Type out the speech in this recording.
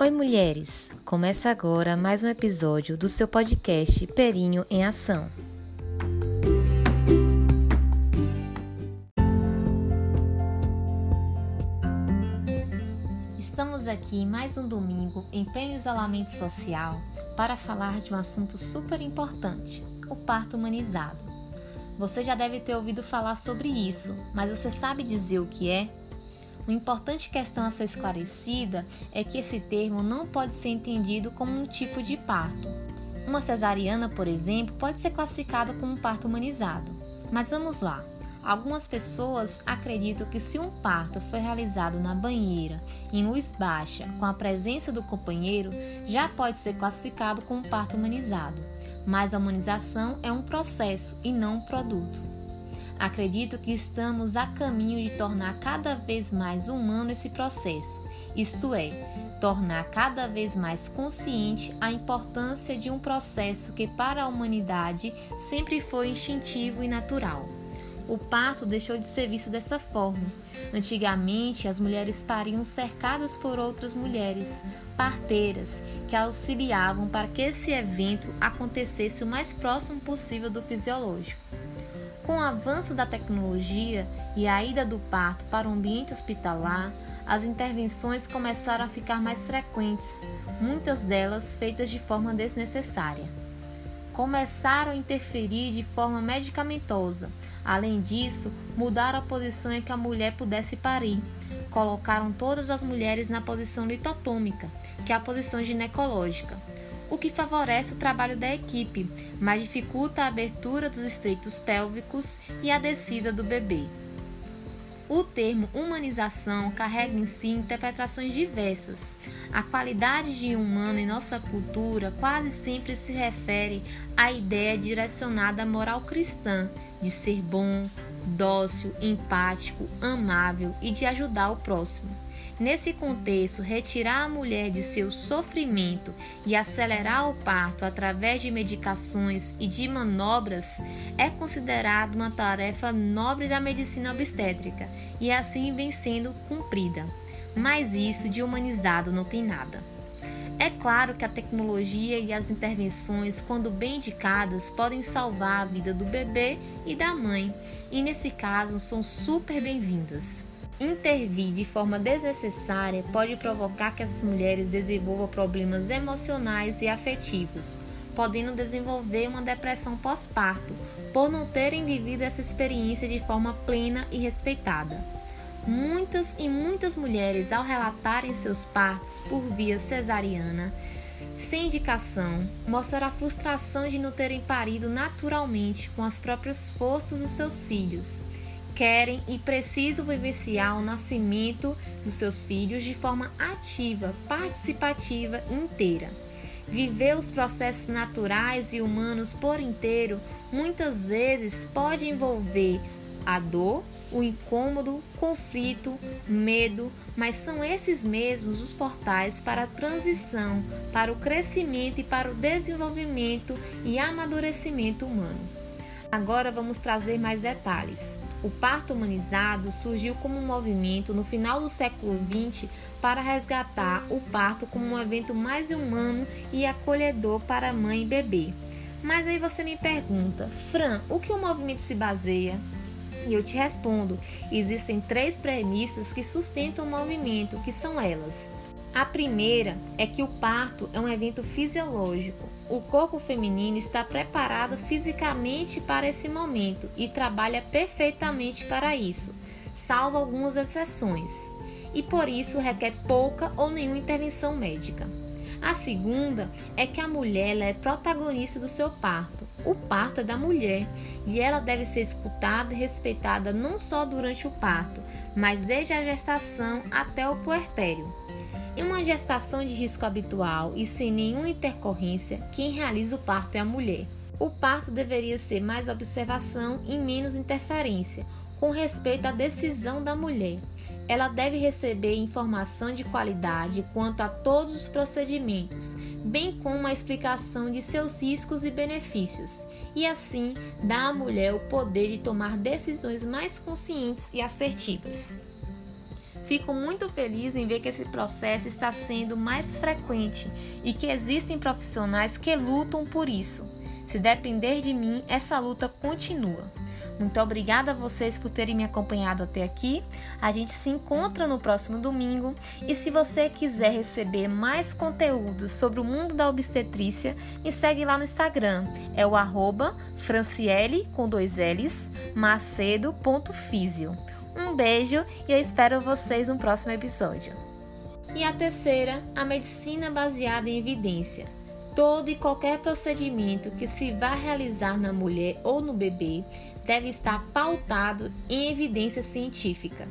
Oi, mulheres! Começa agora mais um episódio do seu podcast Perinho em Ação. Estamos aqui mais um domingo em pleno isolamento social para falar de um assunto super importante: o parto humanizado. Você já deve ter ouvido falar sobre isso, mas você sabe dizer o que é? Uma importante questão a ser esclarecida é que esse termo não pode ser entendido como um tipo de parto. Uma cesariana, por exemplo, pode ser classificada como um parto humanizado. Mas vamos lá. Algumas pessoas acreditam que se um parto foi realizado na banheira, em luz baixa, com a presença do companheiro, já pode ser classificado como parto humanizado. Mas a humanização é um processo e não um produto. Acredito que estamos a caminho de tornar cada vez mais humano esse processo, isto é, tornar cada vez mais consciente a importância de um processo que para a humanidade sempre foi instintivo e natural. O parto deixou de ser visto dessa forma. Antigamente, as mulheres pariam cercadas por outras mulheres, parteiras, que auxiliavam para que esse evento acontecesse o mais próximo possível do fisiológico. Com o avanço da tecnologia e a ida do parto para o ambiente hospitalar, as intervenções começaram a ficar mais frequentes, muitas delas feitas de forma desnecessária. Começaram a interferir de forma medicamentosa. Além disso, mudaram a posição em que a mulher pudesse parir. Colocaram todas as mulheres na posição litotômica, que é a posição ginecológica o que favorece o trabalho da equipe, mas dificulta a abertura dos estreitos pélvicos e a descida do bebê. O termo humanização carrega em si interpretações diversas. A qualidade de humano em nossa cultura quase sempre se refere à ideia direcionada à moral cristã, de ser bom, dócil, empático, amável e de ajudar o próximo. Nesse contexto, retirar a mulher de seu sofrimento e acelerar o parto através de medicações e de manobras é considerado uma tarefa nobre da medicina obstétrica e assim vem sendo cumprida. Mas isso de humanizado não tem nada. É claro que a tecnologia e as intervenções, quando bem indicadas, podem salvar a vida do bebê e da mãe, e nesse caso são super bem-vindas. Intervir de forma desnecessária pode provocar que essas mulheres desenvolvam problemas emocionais e afetivos, podendo desenvolver uma depressão pós-parto, por não terem vivido essa experiência de forma plena e respeitada. Muitas e muitas mulheres, ao relatarem seus partos por via cesariana, sem indicação, mostram a frustração de não terem parido naturalmente com as próprias forças dos seus filhos querem e precisam vivenciar o nascimento dos seus filhos de forma ativa, participativa inteira. Viver os processos naturais e humanos por inteiro muitas vezes pode envolver a dor, o incômodo, conflito, medo, mas são esses mesmos os portais para a transição, para o crescimento e para o desenvolvimento e amadurecimento humano. Agora vamos trazer mais detalhes. O parto humanizado surgiu como um movimento no final do século XX para resgatar o parto como um evento mais humano e acolhedor para mãe e bebê. Mas aí você me pergunta, Fran, o que o movimento se baseia? E eu te respondo: existem três premissas que sustentam o movimento, que são elas. A primeira é que o parto é um evento fisiológico. O corpo feminino está preparado fisicamente para esse momento e trabalha perfeitamente para isso, salvo algumas exceções, e por isso requer pouca ou nenhuma intervenção médica. A segunda é que a mulher é protagonista do seu parto. O parto é da mulher e ela deve ser escutada e respeitada não só durante o parto, mas desde a gestação até o puerpério. Em uma gestação de risco habitual e sem nenhuma intercorrência, quem realiza o parto é a mulher. O parto deveria ser mais observação e menos interferência, com respeito à decisão da mulher. Ela deve receber informação de qualidade quanto a todos os procedimentos, bem como a explicação de seus riscos e benefícios, e assim dar à mulher o poder de tomar decisões mais conscientes e assertivas. Fico muito feliz em ver que esse processo está sendo mais frequente e que existem profissionais que lutam por isso. Se depender de mim, essa luta continua. Muito obrigada a vocês por terem me acompanhado até aqui. A gente se encontra no próximo domingo e se você quiser receber mais conteúdos sobre o mundo da obstetrícia, me segue lá no Instagram. É o arroba franciele com dois L's macedo.fisio. Um beijo e eu espero vocês no próximo episódio. E a terceira, a medicina baseada em evidência. Todo e qualquer procedimento que se vá realizar na mulher ou no bebê deve estar pautado em evidência científica.